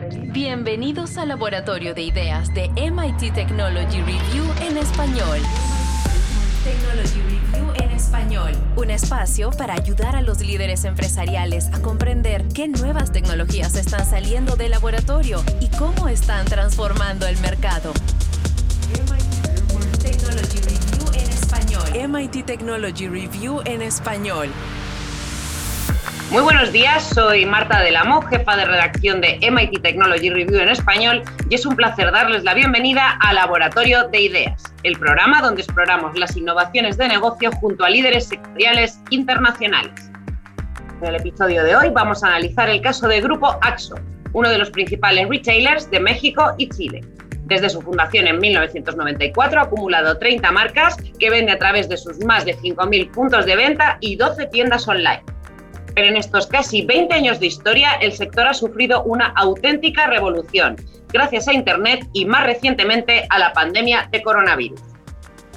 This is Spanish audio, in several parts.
Bienvenidos al Laboratorio de Ideas de MIT Technology Review en español. Technology Review en español. Un espacio para ayudar a los líderes empresariales a comprender qué nuevas tecnologías están saliendo del laboratorio y cómo están transformando el mercado. Technology Review en español. MIT Technology Review en español. Muy buenos días, soy Marta Amo, jefa de redacción de MIT Technology Review en español, y es un placer darles la bienvenida a Laboratorio de Ideas, el programa donde exploramos las innovaciones de negocio junto a líderes sectoriales internacionales. En el episodio de hoy vamos a analizar el caso de Grupo AXO, uno de los principales retailers de México y Chile. Desde su fundación en 1994 ha acumulado 30 marcas que vende a través de sus más de 5.000 puntos de venta y 12 tiendas online pero en estos casi 20 años de historia el sector ha sufrido una auténtica revolución, gracias a Internet y más recientemente a la pandemia de coronavirus.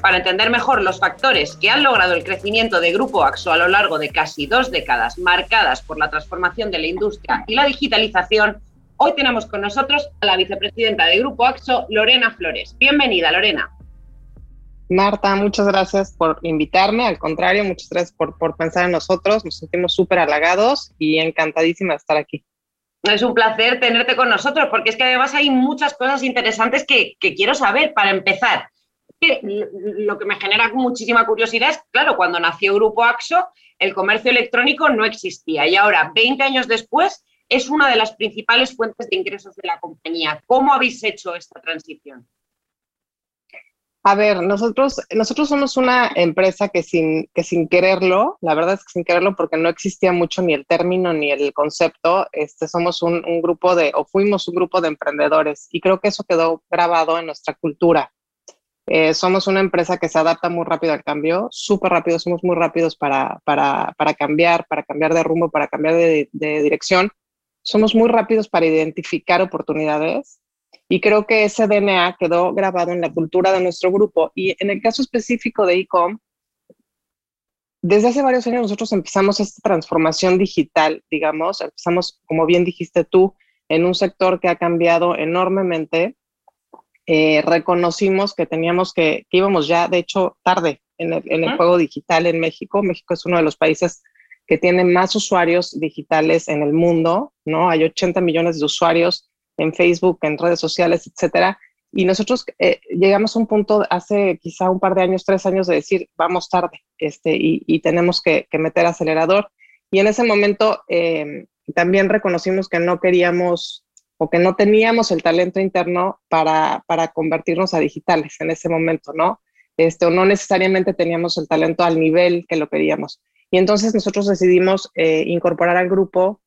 Para entender mejor los factores que han logrado el crecimiento de Grupo AXO a lo largo de casi dos décadas marcadas por la transformación de la industria y la digitalización, hoy tenemos con nosotros a la vicepresidenta de Grupo AXO, Lorena Flores. Bienvenida, Lorena. Marta, muchas gracias por invitarme. Al contrario, muchas gracias por, pensar en nosotros. Nos sentimos súper halagados y encantadísima de estar aquí. Es un placer tenerte con nosotros porque es que además hay muchas cosas interesantes que, quiero saber para empezar. Lo que me genera muchísima curiosidad es, claro, cuando nació Grupo AXO, el comercio electrónico no existía y ahora, 20 años después, es una de las principales fuentes de ingresos de la compañía. ¿Cómo habéis hecho esta transición? A ver, nosotros, nosotros somos una empresa que sin, que sin quererlo, la verdad es que sin quererlo porque no existía mucho ni el término ni el concepto, este, somos un, un grupo de, o fuimos un grupo de emprendedores y creo que eso quedó grabado en nuestra cultura. Eh, somos una empresa que se adapta muy rápido al cambio, súper rápido, somos muy rápidos para, para, para, cambiar, para cambiar de rumbo, para cambiar de, de dirección. Somos muy rápidos para identificar oportunidades y creo que ese DNA quedó grabado en la cultura de nuestro grupo. Y en el caso específico de ICOM, desde hace varios años nosotros empezamos esta transformación digital, digamos, empezamos, como bien dijiste tú, en un sector que ha cambiado enormemente. Eh, reconocimos que teníamos que, que íbamos ya, de hecho, tarde en el, en el juego digital en México. México es uno de los países que tiene más usuarios digitales en el mundo, ¿no? Hay 80 millones de usuarios en Facebook, en redes sociales, etcétera. Y nosotros eh, llegamos a un punto hace quizá un par de años, tres años, de decir, vamos tarde este, y, tenemos que, meter acelerador. Y en ese momento eh, también reconocimos que no queríamos o que no teníamos el talento interno para, para convertirnos a digitales en ese momento, ¿no? Este, o no necesariamente teníamos el talento al nivel que lo queríamos. Y entonces nosotros decidimos eh, incorporar al grupo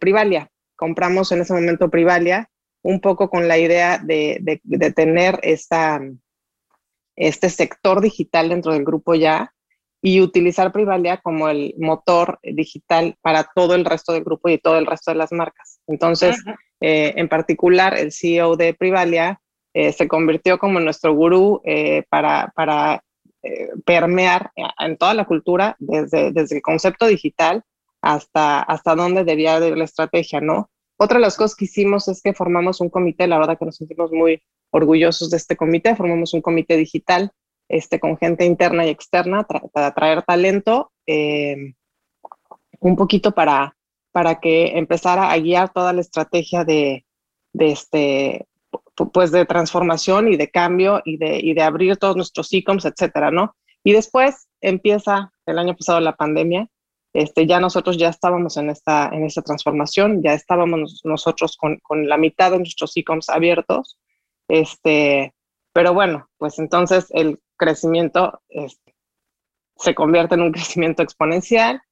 Privalia, compramos en ese momento Privalia, un poco con la idea de, de, tener esta, este sector digital dentro del grupo ya y utilizar Privalia como el motor digital para todo el resto del grupo y todo el resto de las marcas. Entonces, eh, en particular, el CEO de Privalia eh, se convirtió como nuestro gurú eh, para, para permear en toda la cultura, desde, desde el concepto digital hasta, hasta dónde debía ir la estrategia, ¿no? Otra de las cosas que hicimos es que formamos un comité, la verdad que nos sentimos muy orgullosos de este comité, formamos un comité digital este, con gente interna y externa para atraer talento, eh, un poquito para, para que empezara a guiar toda la estrategia de, de este, pues de transformación y de cambio y de, y de abrir todos nuestros e-coms, etcétera, ¿no? Y después empieza el año pasado la pandemia este, ya nosotros ya estábamos en esta, en esta transformación, ya estábamos nosotros con, con la mitad de nuestros e-coms abiertos, este, pero bueno, pues entonces el crecimiento este, se convierte en un crecimiento exponencial,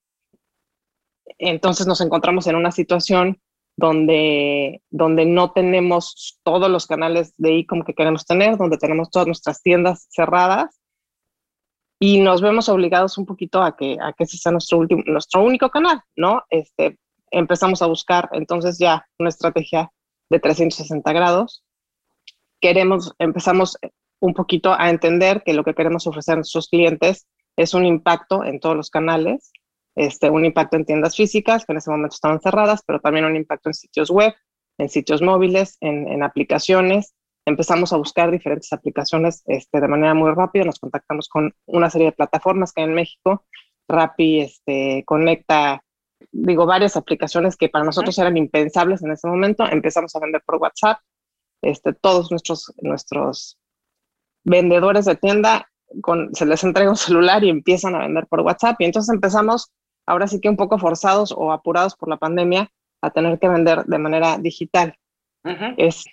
entonces nos encontramos en una situación donde, donde no tenemos todos los canales de e-com que queremos tener, donde tenemos todas nuestras tiendas cerradas y nos vemos obligados un poquito a que, a que ese sea nuestro, último, nuestro único canal, ¿no? Este, empezamos a buscar entonces ya una estrategia de 360 grados. Queremos, empezamos un poquito a entender que lo que queremos ofrecer a nuestros clientes es un impacto en todos los canales, este, un impacto en tiendas físicas, que en ese momento estaban cerradas, pero también un impacto en sitios web, en sitios móviles, en, aplicaciones. Empezamos a buscar diferentes aplicaciones este, de manera muy rápida. Nos contactamos con una serie de plataformas que hay en México. Rappi este, conecta, digo, varias aplicaciones que para nosotros eran impensables en ese momento. Empezamos a vender por WhatsApp. Este, todos nuestros, nuestros vendedores de tienda con, se les entrega un celular y empiezan a vender por WhatsApp. Y entonces empezamos, ahora sí que un poco forzados o apurados por la pandemia, a tener que vender de manera digital. es,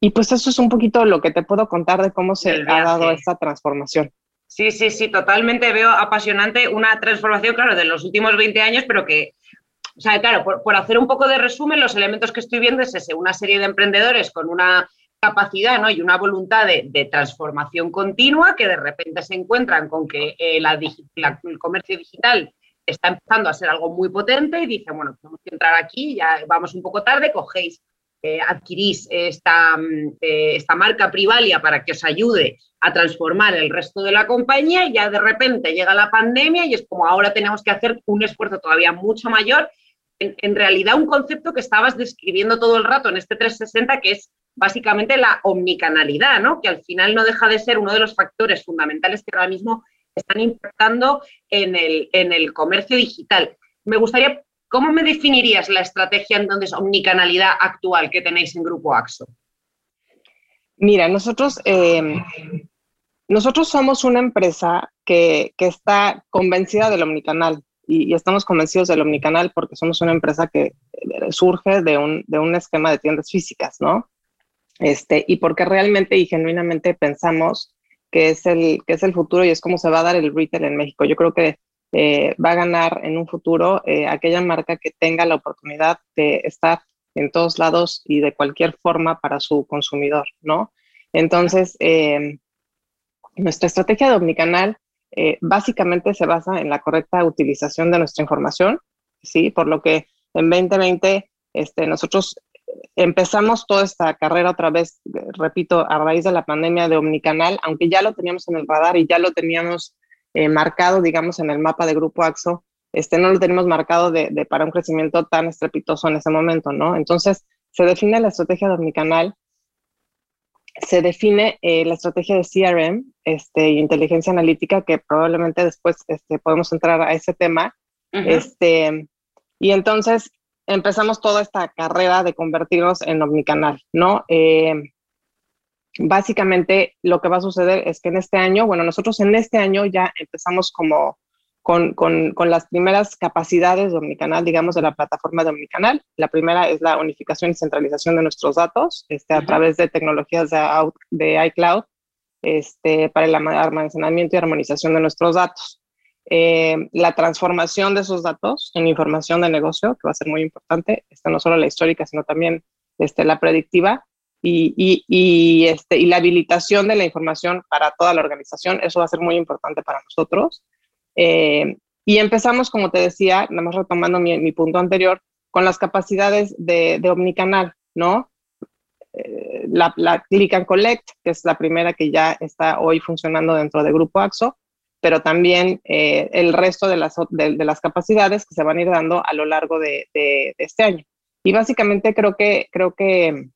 y pues eso es un poquito lo que te puedo contar de cómo se ha dado esta transformación. Sí, sí, sí, totalmente veo apasionante una transformación, claro, de los últimos 20 años, pero que, o sea, claro, por, por hacer un poco de resumen, los elementos que estoy viendo es ese, una serie de emprendedores con una capacidad ¿no? y una voluntad de, transformación continua que de repente se encuentran con que eh, la, el comercio digital está empezando a ser algo muy potente y dicen, bueno, tenemos que entrar aquí, ya vamos un poco tarde, cogéis, eh, adquirís esta, mm, eh, esta marca Privalia para que os ayude a transformar el resto de la compañía y ya de repente llega la pandemia y es como ahora tenemos que hacer un esfuerzo todavía mucho mayor. En, en realidad un concepto que estabas describiendo todo el rato en este 360 que es básicamente la omnicanalidad, ¿no? que al final no deja de ser uno de los factores fundamentales que ahora mismo están impactando en el, en el comercio digital. Me gustaría, ¿cómo me definirías la estrategia entonces omnicanalidad actual que tenéis en Grupo AXO? Mira, nosotros, eh, nosotros somos una empresa que, está convencida del omnicanal y, estamos convencidos del omnicanal porque somos una empresa que surge de un, de un esquema de tiendas físicas, ¿no? este, y porque realmente y genuinamente pensamos que es, el, que es el futuro y es como se va a dar el retail en México. Yo creo que eh, va a ganar en un futuro eh, aquella marca que tenga la oportunidad de estar en todos lados y de cualquier forma para su consumidor, ¿no? Entonces, em, nuestra estrategia de omnicanal eh, básicamente se basa en la correcta utilización de nuestra información, ¿sí? Por lo que en 2020 este, nosotros empezamos toda esta carrera otra vez, repito, a raíz de la pandemia de Omnicanal, aunque ya lo teníamos en el radar y ya lo teníamos eh, marcado, digamos, en el mapa de Grupo AXO, este, no lo tenemos marcado de, para un crecimiento tan estrepitoso en ese momento, ¿no? Entonces, se define la estrategia de Omnicanal, se define eh, la estrategia de CRM este, y inteligencia analítica, que probablemente después este, podemos entrar a ese tema. este, y entonces, empezamos toda esta carrera de convertirnos en omnicanal, ¿no? Eh, básicamente lo que va a suceder es que en este año, bueno, nosotros en este año ya empezamos como con, con, con, las primeras capacidades de Omnicanal, digamos, de la plataforma de Omnicanal. La primera es la unificación y centralización de nuestros datos este, a través de tecnologías de, de iCloud este, para el almacenamiento y armonización de nuestros datos. Eh, la transformación de esos datos en información de negocio, que va a ser muy importante, esta no solo la histórica, sino también este, la predictiva, y, y, y, este, y la habilitación de la información para toda la organización, eso va a ser muy importante para nosotros. Eh, y empezamos, como te decía, nada más retomando mi, mi punto anterior, con las capacidades de, de omnicanal, ¿no? Eh, la, la Click and Collect, que es la primera que ya está hoy funcionando dentro de Grupo AXO, pero también eh, el resto de las, de, las capacidades que se van a ir dando a lo largo de, de, este año. Y básicamente creo que, creo que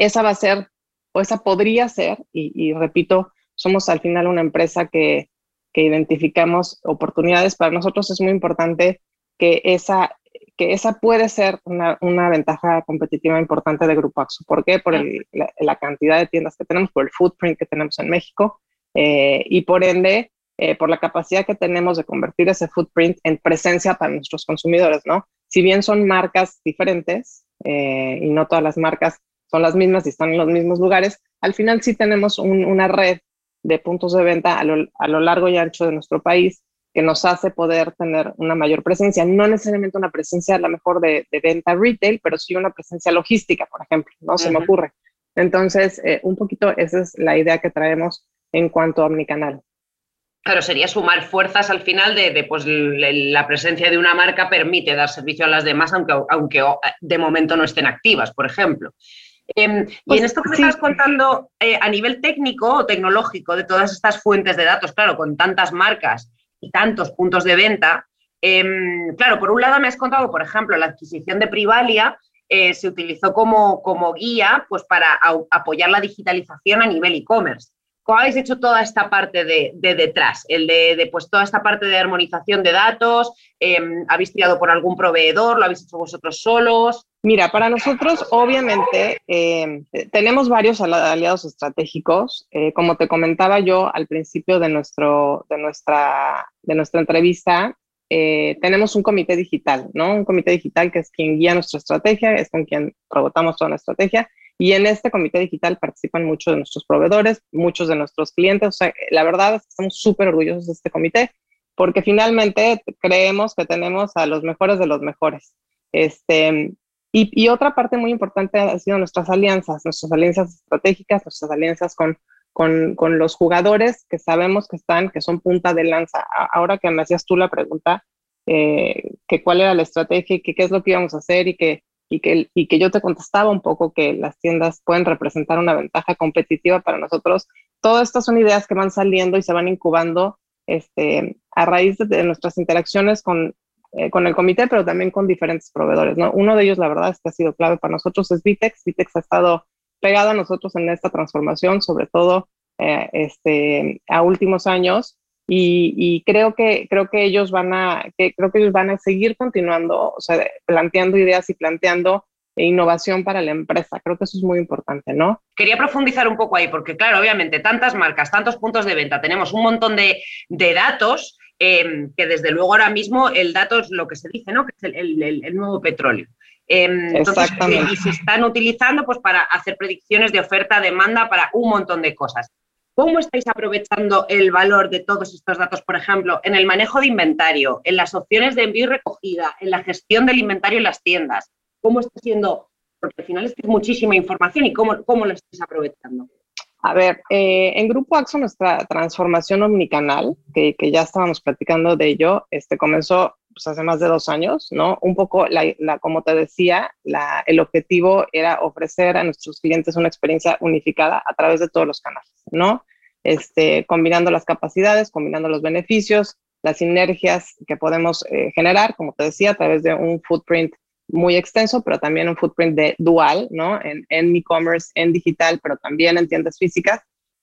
esa va a ser, o esa podría ser, y, y repito, somos al final una empresa que, que, identificamos oportunidades. Para nosotros es muy importante que esa, que esa puede ser una, una ventaja competitiva importante de Grupo AXO. ¿Por qué? Por el, la, la, cantidad de tiendas que tenemos, por el footprint que tenemos en México eh, y por ende, eh, por la capacidad que tenemos de convertir ese footprint en presencia para nuestros consumidores, ¿no? Si bien son marcas diferentes eh, y no todas las marcas son las mismas y están en los mismos lugares, al final sí tenemos una red de puntos de venta a lo, a lo, largo y ancho de nuestro país que nos hace poder tener una mayor presencia, no necesariamente una presencia a lo mejor de, de venta retail, pero sí una presencia logística, por ejemplo, ¿no? Se me ocurre. Entonces, un poquito esa es la idea que traemos en cuanto a omnicanal. Claro, sería sumar fuerzas al final de, pues, la presencia de una marca permite dar servicio a las demás, aunque, aunque de momento no estén activas, por ejemplo. Em, y pues en esto que me estás contando eh, a nivel técnico o tecnológico de todas estas fuentes de datos, claro, con tantas marcas y tantos puntos de venta, em, claro, por un lado me has contado, por ejemplo, la adquisición de Privalia, eh, se utilizó como, como guía pues, para apoyar la digitalización a nivel e-commerce. ¿Cómo habéis hecho toda esta parte de, detrás? El de, pues, toda esta parte de armonización de datos, em, ¿habéis tirado por algún proveedor? ¿Lo habéis hecho vosotros solos? Mira, para nosotros, obviamente, em, tenemos varios aliados estratégicos. Eh, como te comentaba yo al principio de, nuestro, de, nuestra, de nuestra entrevista, eh, tenemos un comité digital, ¿no? Un comité digital que es quien guía nuestra estrategia, es con quien rebotamos toda la estrategia. Y en este comité digital participan muchos de nuestros proveedores, muchos de nuestros clientes. O sea, la verdad es que estamos súper orgullosos de este comité porque finalmente creemos que tenemos a los mejores de los mejores. Este, y, otra parte muy importante ha sido nuestras alianzas, nuestras alianzas estratégicas, nuestras alianzas con con, con, los jugadores que sabemos que están, que son punta de lanza. Ahora que me hacías tú la pregunta, eh, que cuál era la estrategia y que qué es lo que íbamos a hacer y que, y, que, y que yo te contestaba un poco que las tiendas pueden representar una ventaja competitiva para nosotros. Todas estas son ideas que van saliendo y se van incubando este, a raíz de, nuestras interacciones con, eh, con el comité, pero también con diferentes proveedores. ¿no? Uno de ellos, la verdad, es que ha sido clave para nosotros, es Vitex. Vitex ha estado pegado a nosotros en esta transformación, sobre todo eh, este, a últimos años. Y, creo que creo que ellos van a que creo que ellos van a seguir continuando, o sea, planteando ideas y planteando innovación para la empresa. Creo que eso es muy importante, ¿no? Quería profundizar un poco ahí, porque claro, obviamente tantas marcas, tantos puntos de venta, tenemos un montón de, de datos em, que desde luego ahora mismo el dato es lo que se dice, ¿no? Que es el, el, el nuevo petróleo. Em, y se están utilizando pues, para hacer predicciones de oferta, demanda, para un montón de cosas. ¿Cómo estáis aprovechando el valor de todos estos datos, por ejemplo, en el manejo de inventario, en las opciones de envío y recogida, en la gestión del inventario en las tiendas? ¿Cómo está siendo? Porque al final es, muchísima información y cómo, cómo lo estáis aprovechando. A ver, eh, en Grupo AXO nuestra transformación omnicanal, que, ya estábamos platicando de ello, este, comenzó pues, hace más de dos años, ¿no? Un poco, la, como te decía, la, el objetivo era ofrecer a nuestros clientes una experiencia unificada a través de todos los canales, ¿no? Este, combinando las capacidades, combinando los beneficios, las sinergias que podemos eh, generar, como te decía, a través de un footprint muy extenso, pero también un footprint de dual, ¿no? En e-commerce, en digital, pero también en tiendas físicas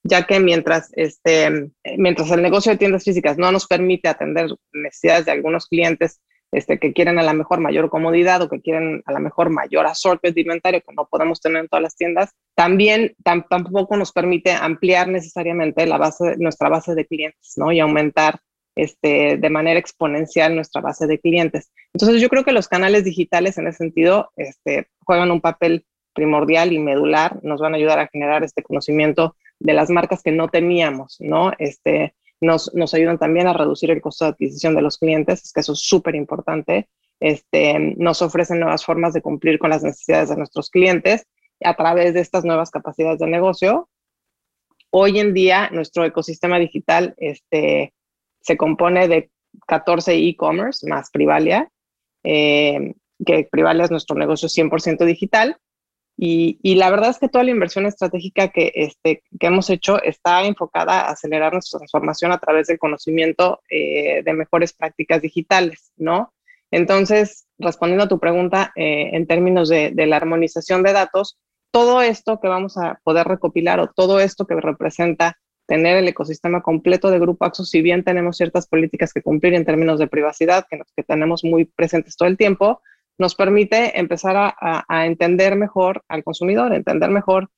ya que mientras, este, mientras el negocio de tiendas físicas no nos permite atender necesidades de algunos clientes este, que quieren a la mejor mayor comodidad o que quieren a la mejor mayor assortment de inventario que no podemos tener en todas las tiendas, también tampoco nos permite ampliar necesariamente la base, nuestra base de clientes ¿no? y aumentar este, de manera exponencial nuestra base de clientes. Entonces yo creo que los canales digitales en ese sentido este, juegan un papel primordial y medular, nos van a ayudar a generar este conocimiento de las marcas que no teníamos, ¿no? Este, nos, nos ayudan también a reducir el costo de adquisición de los clientes, es que eso es súper importante. Este, nos ofrecen nuevas formas de cumplir con las necesidades de nuestros clientes a través de estas nuevas capacidades de negocio. Hoy en día, nuestro ecosistema digital este, se compone de 14 e-commerce más Privalia, eh, que Privalia es nuestro negocio 100% digital, y, la verdad es que toda la inversión estratégica que, este, que hemos hecho está enfocada a acelerar nuestra transformación a través del conocimiento eh, de mejores prácticas digitales, ¿no? Entonces, respondiendo a tu pregunta eh, en términos de, de, la armonización de datos, todo esto que vamos a poder recopilar o todo esto que representa tener el ecosistema completo de Grupo Axo, si bien tenemos ciertas políticas que cumplir en términos de privacidad, que, que tenemos muy presentes todo el tiempo, nos permite empezar a, entender mejor al consumidor, entender mejor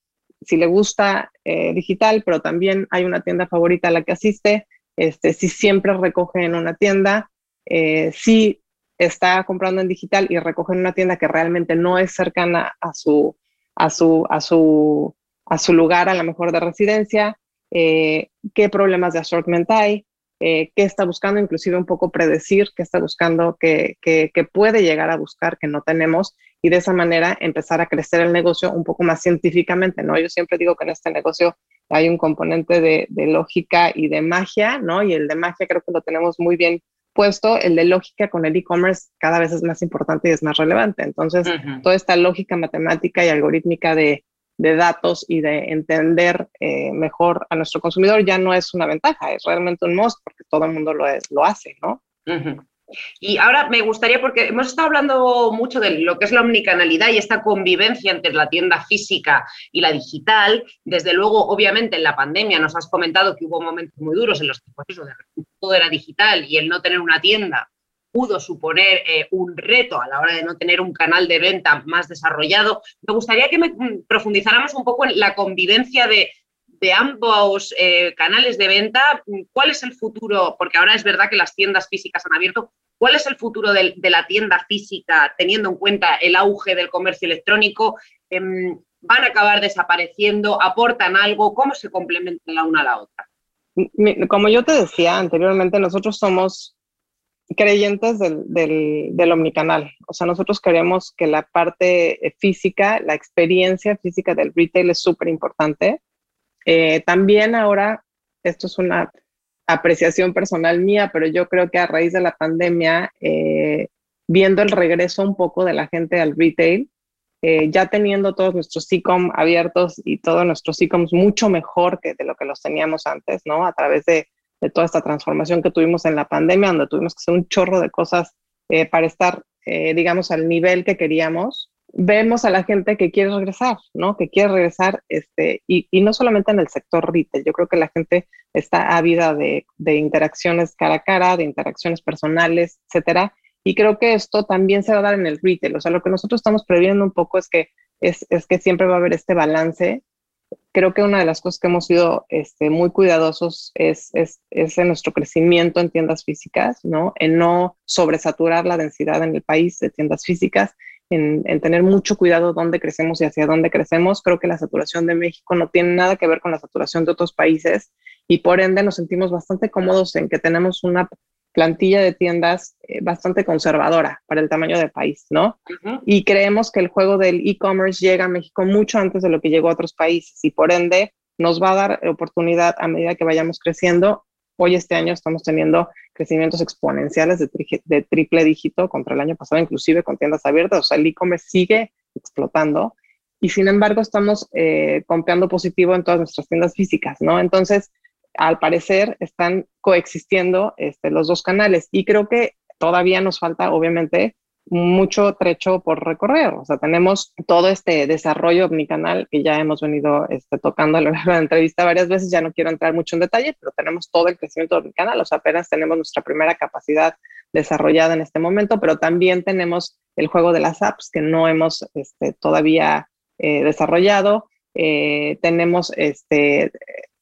si le gusta eh, digital, pero también hay una tienda favorita a la que asiste, este, si siempre recoge en una tienda, eh, si está comprando en digital y recoge en una tienda que realmente no es cercana a su, a su, a su, a su lugar a lo mejor de residencia, eh, qué problemas de assortment hay, eh, qué está buscando, inclusive un poco predecir qué está buscando, qué, puede llegar a buscar, que no tenemos, y de esa manera empezar a crecer el negocio un poco más científicamente, ¿no? Yo siempre digo que en este negocio hay un componente de, lógica y de magia, ¿no? Y el de magia creo que lo tenemos muy bien puesto, el de lógica con el e-commerce cada vez es más importante y es más relevante. Entonces, toda esta lógica matemática y algorítmica de de datos y de entender eh, mejor a nuestro consumidor ya no es una ventaja, es realmente un must porque todo el mundo lo, lo hace, ¿no? Y ahora me gustaría, porque hemos estado hablando mucho de lo que es la omnicanalidad y esta convivencia entre la tienda física y la digital. Desde luego, obviamente, en la pandemia nos has comentado que hubo momentos muy duros en los que pues todo era digital y el no tener una tienda pudo suponer eh, un reto a la hora de no tener un canal de venta más desarrollado. Me gustaría que mm, profundizáramos un poco en la convivencia de, de ambos eh, canales de venta, ¿cuál es el futuro? Porque ahora es verdad que las tiendas físicas han abierto. ¿Cuál es el futuro de, la tienda física teniendo en cuenta el auge del comercio electrónico? Em, ¿Van a acabar desapareciendo? ¿Aportan algo? ¿Cómo se complementan la una a la otra? Como yo te decía anteriormente, nosotros somos creyentes del, del, omnicanal. O sea, nosotros queremos que la parte física, la experiencia física del retail es súper importante eh, también ahora, esto es una apreciación personal mía, pero yo creo que a raíz de la pandemia, eh, viendo el regreso un poco de la gente al retail, eh, ya teniendo todos nuestros e-com abiertos y todos nuestros e-coms mucho mejor que de lo que los teníamos antes, ¿no? A través de, de toda esta transformación que tuvimos en la pandemia, donde tuvimos que hacer un chorro de cosas para estar, digamos, al nivel que queríamos vemos a la gente que quiere regresar, ¿no? Que quiere regresar, este, y, y, no solamente en el sector retail, yo creo que la gente está ávida de, de, interacciones cara a cara, de interacciones personales, etcétera, y creo que esto también se va a dar en el retail, o sea, lo que nosotros estamos previendo un poco es que, es, es que siempre va a haber este balance. Creo que una de las cosas que hemos sido este, muy cuidadosos es, en nuestro crecimiento en tiendas físicas, ¿no? En no sobresaturar la densidad en el país de tiendas físicas en, tener mucho cuidado dónde crecemos y hacia dónde crecemos. Creo que la saturación de México no tiene nada que ver con la saturación de otros países y por ende nos sentimos bastante cómodos en que tenemos una plantilla de tiendas eh, bastante conservadora para el tamaño del país, ¿no? Y creemos que el juego del e-commerce llega a México mucho antes de lo que llegó a otros países y por ende nos va a dar oportunidad a medida que vayamos creciendo Hoy este año estamos teniendo crecimientos exponenciales de, de triple dígito contra el año pasado, inclusive con tiendas abiertas. O sea, el e-commerce sigue explotando y sin embargo estamos eh, comprando positivo en todas nuestras tiendas físicas, ¿no? Entonces, al parecer están coexistiendo este, los dos canales y creo que todavía nos falta, obviamente, mucho trecho por recorrer. O sea, tenemos todo este desarrollo omnicanal que ya hemos venido este, tocando a lo largo de la entrevista varias veces. Ya no quiero entrar mucho en detalle, pero tenemos todo el crecimiento omnicanal. O sea, apenas tenemos nuestra primera capacidad desarrollada en este momento, pero también tenemos el juego de las apps que no hemos este, todavía eh, desarrollado. Eh, tenemos este,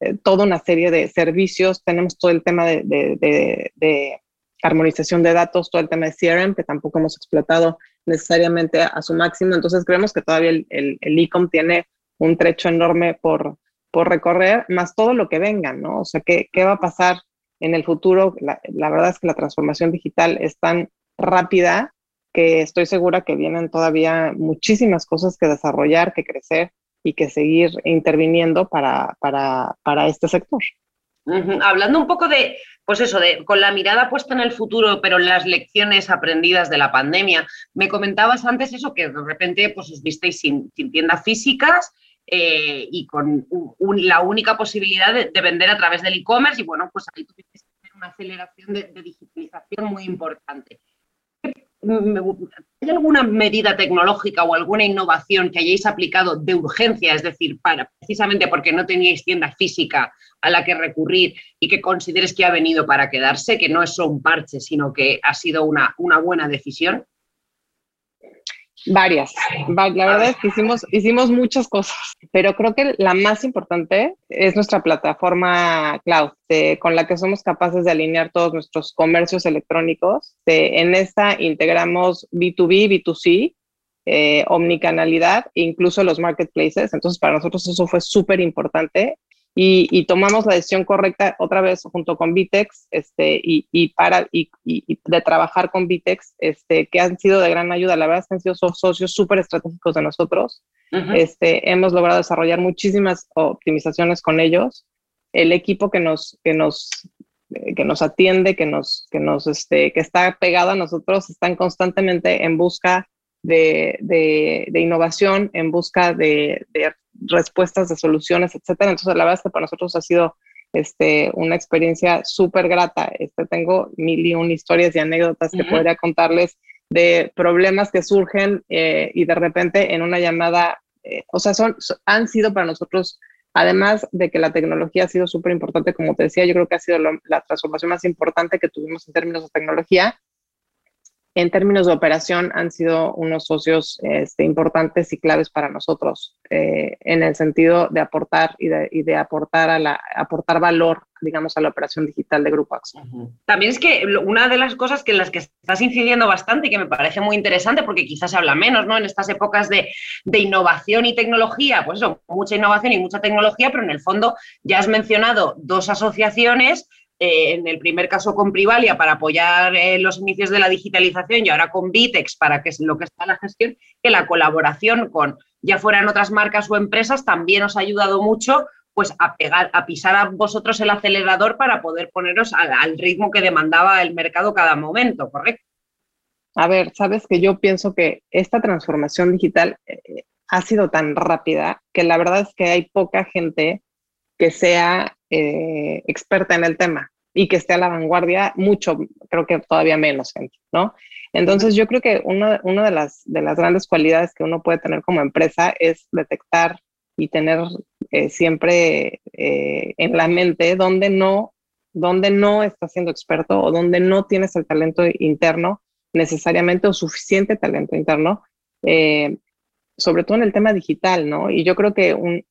eh, toda una serie de servicios, tenemos todo el tema de, armonización de datos, todo el tema de CRM, que tampoco hemos explotado necesariamente a, su máximo. Entonces creemos que todavía el, e-com tiene un trecho enorme por, por recorrer, más todo lo que venga, ¿no? O sea, ¿qué, qué va a pasar en el futuro? La, verdad es que la transformación digital es tan rápida que estoy segura que vienen todavía muchísimas cosas que desarrollar, que crecer y que seguir interviniendo para, para, para este sector. Hablando un poco de, pues eso, de, con la mirada puesta en el futuro, pero las lecciones aprendidas de la pandemia, me comentabas antes eso, que de repente pues, os visteis sin, tiendas físicas eh, y con la única posibilidad de, vender a través del e-commerce y bueno, pues ahí tuviste que hacer una aceleración de digitalización muy importante. ¿Hay alguna medida tecnológica o alguna innovación que hayáis aplicado de urgencia, es decir, para precisamente porque no teníais tienda física a la que recurrir y que consideres que ha venido para quedarse, que no es solo un parche, sino que ha sido una, una buena decisión? Varias. La verdad es que hicimos, hicimos muchas cosas, pero creo que la más importante es nuestra plataforma cloud, con la que somos capaces de alinear todos nuestros comercios electrónicos. en esta integramos B2B, B2C, eh, omnicanalidad e incluso los marketplaces. Entonces, para nosotros eso fue súper importante y, tomamos la decisión correcta otra vez junto con Vitex este, y, para, y, de trabajar con Vitex, este, que han sido de gran ayuda. La verdad es que han sido socios súper estratégicos de nosotros. este, hemos logrado desarrollar muchísimas optimizaciones con ellos. El equipo que nos, que nos, que nos atiende, que, nos, que, nos, este, que está pegado a nosotros, están constantemente en busca de, de, innovación, en busca de, de, respuestas, de soluciones, etcétera. Entonces, la verdad es que para nosotros ha sido este, una experiencia súper grata. Este, tengo mil y un historias y anécdotas que podría contarles de problemas que surgen eh, y de repente en una llamada, eh, o sea, son, han sido para nosotros, además de que la tecnología ha sido súper importante, como te decía, yo creo que ha sido la transformación más importante que tuvimos en términos de tecnología, en términos de operación han sido unos socios este, importantes y claves para nosotros eh, en el sentido de aportar y de, aportar, a la, aportar valor, digamos, a la operación digital de Grupo Axo. También es que una de las cosas que en las que estás incidiendo bastante y que me parece muy interesante, porque quizás se habla menos ¿no? en estas épocas de, de innovación y tecnología, pues eso, mucha innovación y mucha tecnología, pero en el fondo ya has mencionado dos asociaciones eh, en el primer caso con Privalia para apoyar eh, los inicios de la digitalización y ahora con Vitex para que es lo que está la gestión, que la colaboración con ya fueran otras marcas o empresas también os ha ayudado mucho pues a pegar, a pisar a vosotros el acelerador para poder poneros al, ritmo que demandaba el mercado cada momento, ¿correcto? A ver, sabes que yo pienso que esta transformación digital eh, ha sido tan rápida que la verdad es que hay poca gente que sea eh, experta en el tema y que esté a la vanguardia, mucho, creo que todavía menos gente, ¿no? Entonces yo creo que una, una de, las, de las grandes cualidades que uno puede tener como empresa es detectar y tener eh, siempre eh, en la mente donde no, donde no estás siendo experto o donde no tienes el talento interno necesariamente o suficiente talento interno, sobre todo en el tema digital, ¿no? Y yo creo que un,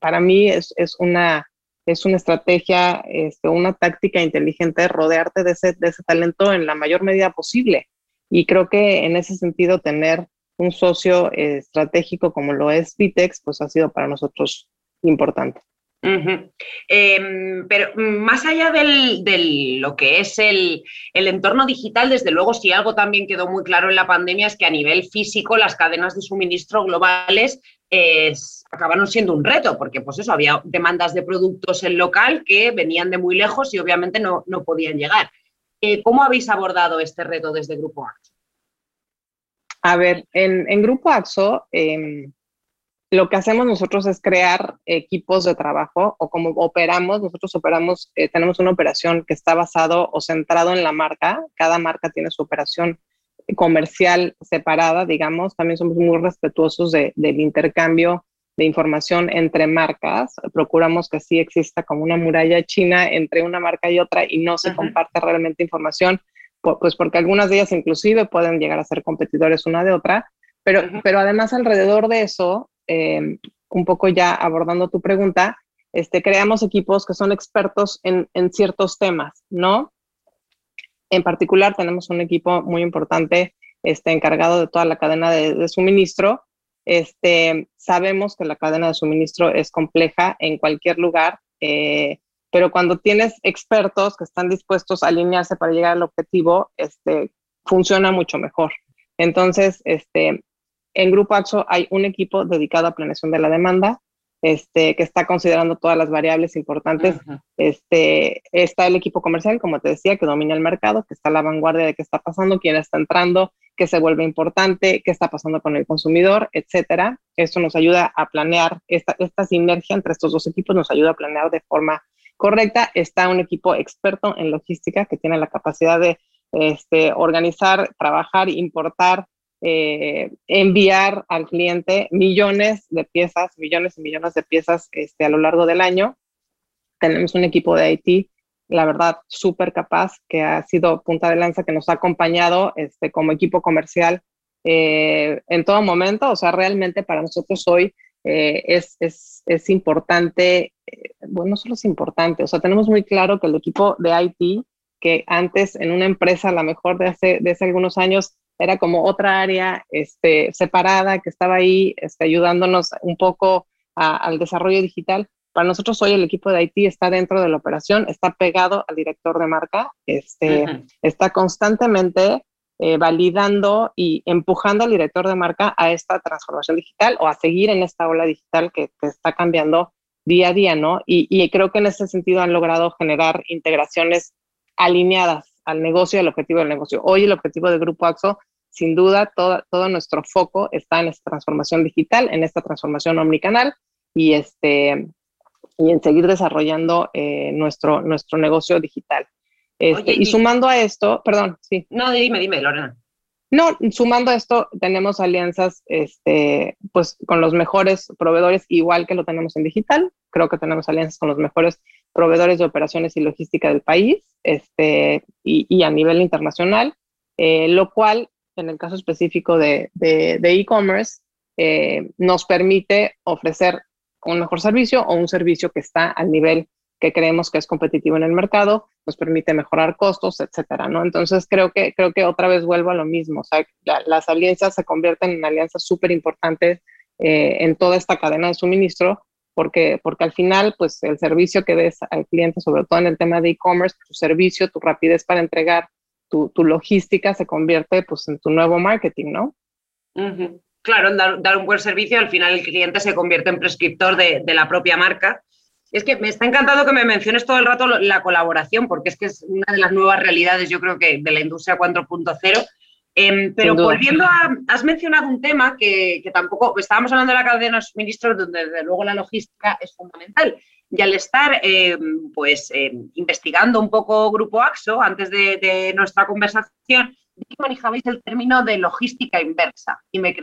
para mí es, una es una estrategia, este, una táctica inteligente rodearte de ese, de ese talento en la mayor medida posible. Y creo que en ese sentido tener un socio estratégico como lo es Vitex, pues ha sido para nosotros importante. Em, pero más allá de lo que es el, entorno digital, desde luego, si algo también quedó muy claro en la pandemia es que a nivel físico las cadenas de suministro globales es, acabaron siendo un reto, porque pues eso, había demandas de productos en local que venían de muy lejos y obviamente no, no podían llegar. Eh, ¿Cómo habéis abordado este reto desde Grupo AXO? A ver, en, en Grupo AXO em, lo que hacemos nosotros es crear equipos de trabajo o como operamos, nosotros operamos, eh, tenemos una operación que está basado o centrado en la marca, cada marca tiene su operación comercial separada, digamos, también somos muy respetuosos de, del intercambio de información entre marcas. Procuramos que sí exista como una muralla china entre una marca y otra y no se comparte realmente información, pues porque algunas de ellas inclusive pueden llegar a ser competidores una de otra, pero, pero además alrededor de eso, em, un poco ya abordando tu pregunta, este, creamos equipos que son expertos en, ciertos temas, ¿no? En particular, tenemos un equipo muy importante este, encargado de toda la cadena de, suministro. Este, sabemos que la cadena de suministro es compleja en cualquier lugar, eh, pero cuando tienes expertos que están dispuestos a alinearse para llegar al objetivo, este, funciona mucho mejor. Entonces, este, en Grupo AXO hay un equipo dedicado a planeación de la demanda, este, que está considerando todas las variables importantes. este, está el equipo comercial, como te decía, que domina el mercado, que está a la vanguardia de qué está pasando, quién está entrando, qué se vuelve importante, qué está pasando con el consumidor, etcétera. Esto nos ayuda a planear, esta, esta sinergia entre estos dos equipos nos ayuda a planear de forma correcta. Está un equipo experto en logística que tiene la capacidad de este, organizar, trabajar, importar, eh, enviar al cliente millones de piezas, millones y millones de piezas este, a lo largo del año. Tenemos un equipo de IT, la verdad, súper capaz, que ha sido punta de lanza, que nos ha acompañado este, como equipo comercial eh, en todo momento. O sea, realmente para nosotros hoy eh, es, es, es, importante, bueno, no solo es importante, o sea, tenemos muy claro que el equipo de IT, que antes en una empresa, a lo mejor de hace, de hace algunos años, era como otra área este, separada que estaba ahí este, ayudándonos un poco al desarrollo digital. Para nosotros hoy el equipo de IT está dentro de la operación, está pegado al director de marca, este, está constantemente eh, validando y empujando al director de marca a esta transformación digital o a seguir en esta ola digital que, está cambiando día a día, ¿no? Y, y, creo que en ese sentido han logrado generar integraciones alineadas al negocio y al objetivo del negocio. Hoy el objetivo del Grupo AXO sin duda todo, todo nuestro foco está en esta transformación digital, en esta transformación omnicanal y, este, y en seguir desarrollando eh, nuestro, nuestro negocio digital. Este, y sumando a esto, perdón, sí. No, dime, dime, Lorena. No, sumando a esto, tenemos alianzas este, pues, con los mejores proveedores, igual que lo tenemos en digital. Creo que tenemos alianzas con los mejores proveedores de operaciones y logística del país este, y, a nivel internacional, eh, lo cual, en el caso específico de e-commerce, eh, nos permite ofrecer un mejor servicio o un servicio que está al nivel que creemos que es competitivo en el mercado, nos permite mejorar costos, etcétera, ¿no? Entonces creo que, creo que otra vez vuelvo a lo mismo, o sea, las alianzas se convierten en alianzas súper importantes eh, en toda esta cadena de suministro, porque, porque al final, pues el servicio que des al cliente, sobre todo en el tema de e-commerce, tu servicio, tu rapidez para entregar, tu, tu, logística se convierte pues en tu nuevo marketing, ¿no? Claro, dar, dar, un buen servicio, al final el cliente se convierte en prescriptor de, de la propia marca es que me está encantando que me menciones todo el rato la colaboración, porque es que es una de las nuevas realidades, yo creo que de la industria 4.0. Em, pero volviendo a, has mencionado un tema que, tampoco, estábamos hablando de la cadena de suministros, donde desde luego la logística es fundamental. Y al estar em, pues em, investigando un poco Grupo AXO antes de nuestra conversación, que manejabais el término de logística inversa y me,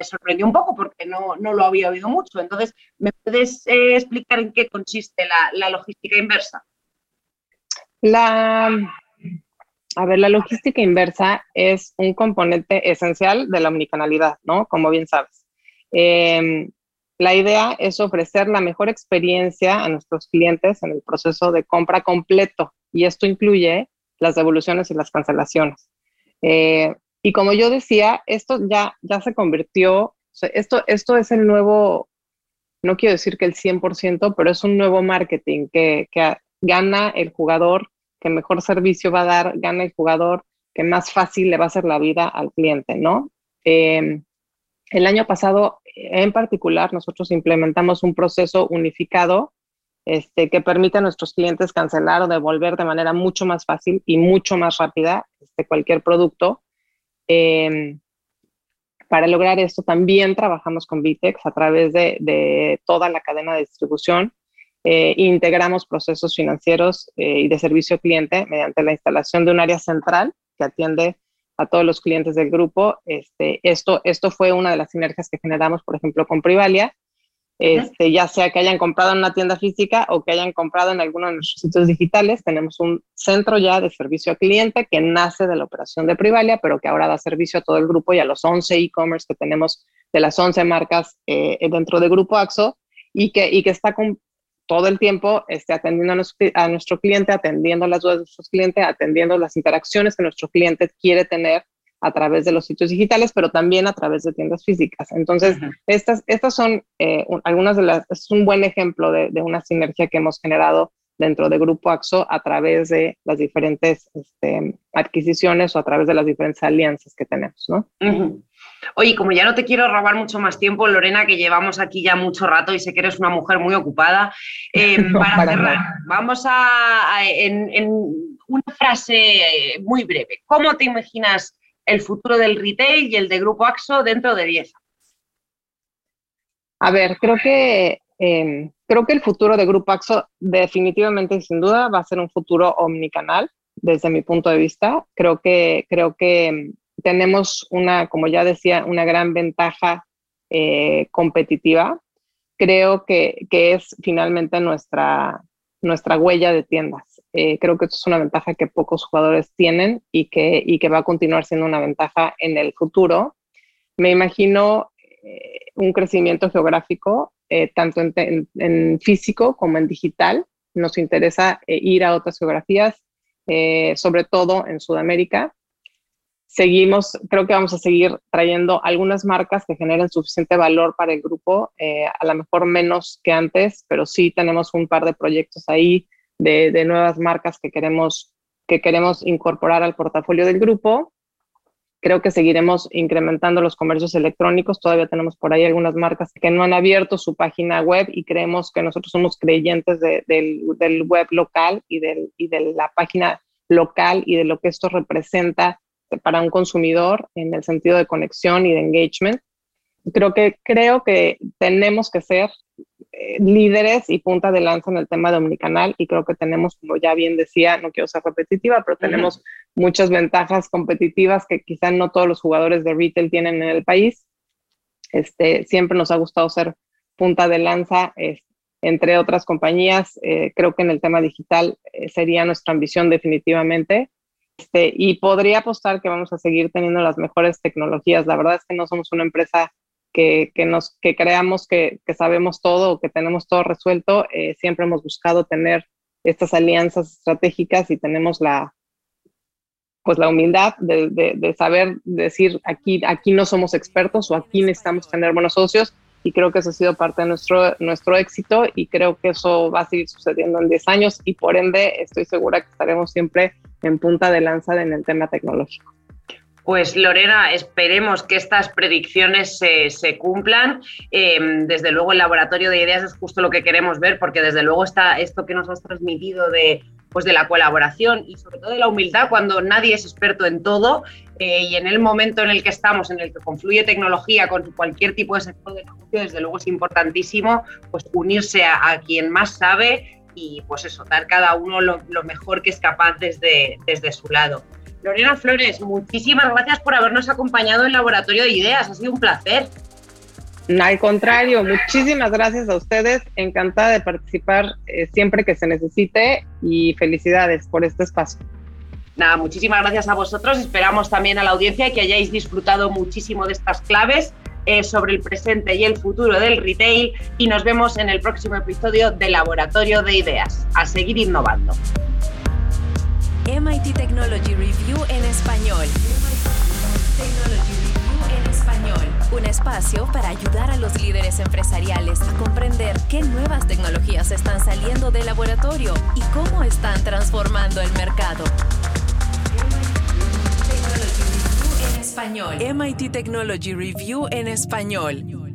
sorprendió un poco porque no, lo había oído mucho. Entonces, ¿me puedes eh, explicar en qué consiste la, logística inversa? La, a ver, la logística inversa es un componente esencial de la omnicanalidad, ¿no? Como bien sabes. Em, la idea es ofrecer la mejor experiencia a nuestros clientes en el proceso de compra completo y esto incluye las devoluciones y las cancelaciones. Eh, y como yo decía, esto ya, ya se convirtió, esto, esto es el nuevo, no quiero decir que el 100%, pero es un nuevo marketing que, que gana el jugador, que mejor servicio va a dar, gana el jugador, que más fácil le va a hacer la vida al cliente, ¿no? Eh, el año pasado, en particular, nosotros implementamos un proceso unificado este, que permite a nuestros clientes cancelar o devolver de manera mucho más fácil y mucho más rápida este, cualquier producto. Em, para lograr esto también trabajamos con Vitex a través de, toda la cadena de distribución. Eh, integramos procesos financieros eh, y de servicio cliente mediante la instalación de un área central que atiende a todos los clientes del grupo. Este, esto, esto fue una de las sinergias que generamos, por ejemplo, con Privalia, este, ya sea que hayan comprado en una tienda física o que hayan comprado en alguno de nuestros sitios digitales. Tenemos un centro ya de servicio al cliente que nace de la operación de Privalia, pero que ahora da servicio a todo el grupo y a los 11 e-commerce que tenemos de las 11 marcas eh, dentro del Grupo AXO y que, y que está con todo el tiempo este, atendiendo a nuestro, a nuestro cliente, atendiendo las dudas de nuestros clientes, atendiendo las interacciones que nuestro cliente quiere tener a través de los sitios digitales, pero también a través de tiendas físicas. Entonces, estas, estas son eh, algunas de las, es un buen ejemplo de, una sinergia que hemos generado dentro de Grupo AXO a través de las diferentes este, adquisiciones o a través de las diferentes alianzas que tenemos, ¿no? Oye, como ya no te quiero robar mucho más tiempo, Lorena, que llevamos aquí ya mucho rato y sé que eres una mujer muy ocupada, eh, para, cerrar, vamos a, en, en, una frase eh, muy breve. ¿Cómo te imaginas el futuro del retail y el de Grupo AXO dentro de 10 años? A ver, creo que, em, creo que el futuro de Grupo AXO definitivamente y sin duda va a ser un futuro omnicanal desde mi punto de vista. Creo que, creo que em, tenemos una, como ya decía, una gran ventaja eh, competitiva. Creo que, que es finalmente nuestra, nuestra huella de tiendas. Eh, creo que esto es una ventaja que pocos jugadores tienen y que, y que va a continuar siendo una ventaja en el futuro. Me imagino eh, un crecimiento geográfico, eh, tanto en, físico como en digital. Nos interesa ir a otras geografías, sobre todo en Sudamérica. Seguimos, creo que vamos a seguir trayendo algunas marcas que generen suficiente valor para el grupo, a lo mejor menos que antes, pero sí tenemos un par de proyectos ahí de, nuevas marcas que queremos, que queremos incorporar al portafolio del grupo. Creo que seguiremos incrementando los comercios electrónicos. Todavía tenemos por ahí algunas marcas que no han abierto su página web y creemos que nosotros somos creyentes del, del, web local y, del, y de la página local y de lo que esto representa para un consumidor en el sentido de conexión y de engagement. Creo que, creo que tenemos que ser eh, líderes y punta de lanza en el tema de omnicanal y creo que tenemos, como ya bien decía, no quiero ser repetitiva, pero tenemos muchas ventajas competitivas que quizá no todos los jugadores de retail tienen en el país. Este, siempre nos ha gustado ser punta de lanza, entre otras compañías. Eh, creo que en el tema digital eh, sería nuestra ambición definitivamente. Este, y podría apostar que vamos a seguir teniendo las mejores tecnologías. La verdad es que no somos una empresa que, que nos, que creamos que, que, sabemos todo o que tenemos todo resuelto. Eh, siempre hemos buscado tener estas alianzas estratégicas y tenemos la, pues la humildad de, de, de, saber decir aquí, aquí no somos expertos o aquí necesitamos tener buenos socios y creo que eso ha sido parte de nuestro, nuestro éxito y creo que eso va a seguir sucediendo en 10 años y por ende estoy segura que estaremos siempre en punta de lanza en el tema tecnológico. Pues Lorena, esperemos que estas predicciones se, cumplan. Eh, desde luego el laboratorio de ideas es justo lo que queremos ver, porque desde luego está esto que nos has transmitido de, pues de la colaboración y sobre todo de la humildad cuando nadie es experto en todo eh, y en el momento en el que estamos, en el que confluye tecnología con cualquier tipo de sector de negocio, desde luego es importantísimo pues unirse a, quien más sabe y pues eso, dar cada uno lo, lo mejor que es capaz desde, desde su lado. Lorena Flores, muchísimas gracias por habernos acompañado en Laboratorio de Ideas. Ha sido un placer. Al contrario, muchísimas gracias a ustedes. Encantada de participar eh, siempre que se necesite y felicidades por este espacio. Nada, muchísimas gracias a vosotros. Esperamos también a la audiencia que hayáis disfrutado muchísimo de estas claves eh, sobre el presente y el futuro del retail y nos vemos en el próximo episodio de Laboratorio de Ideas. A seguir innovando. MIT Technology Review en español. Un espacio para ayudar a los líderes empresariales a comprender qué nuevas tecnologías están saliendo del laboratorio y cómo están transformando el mercado. MIT Technology Review en español. MIT Technology Review en español.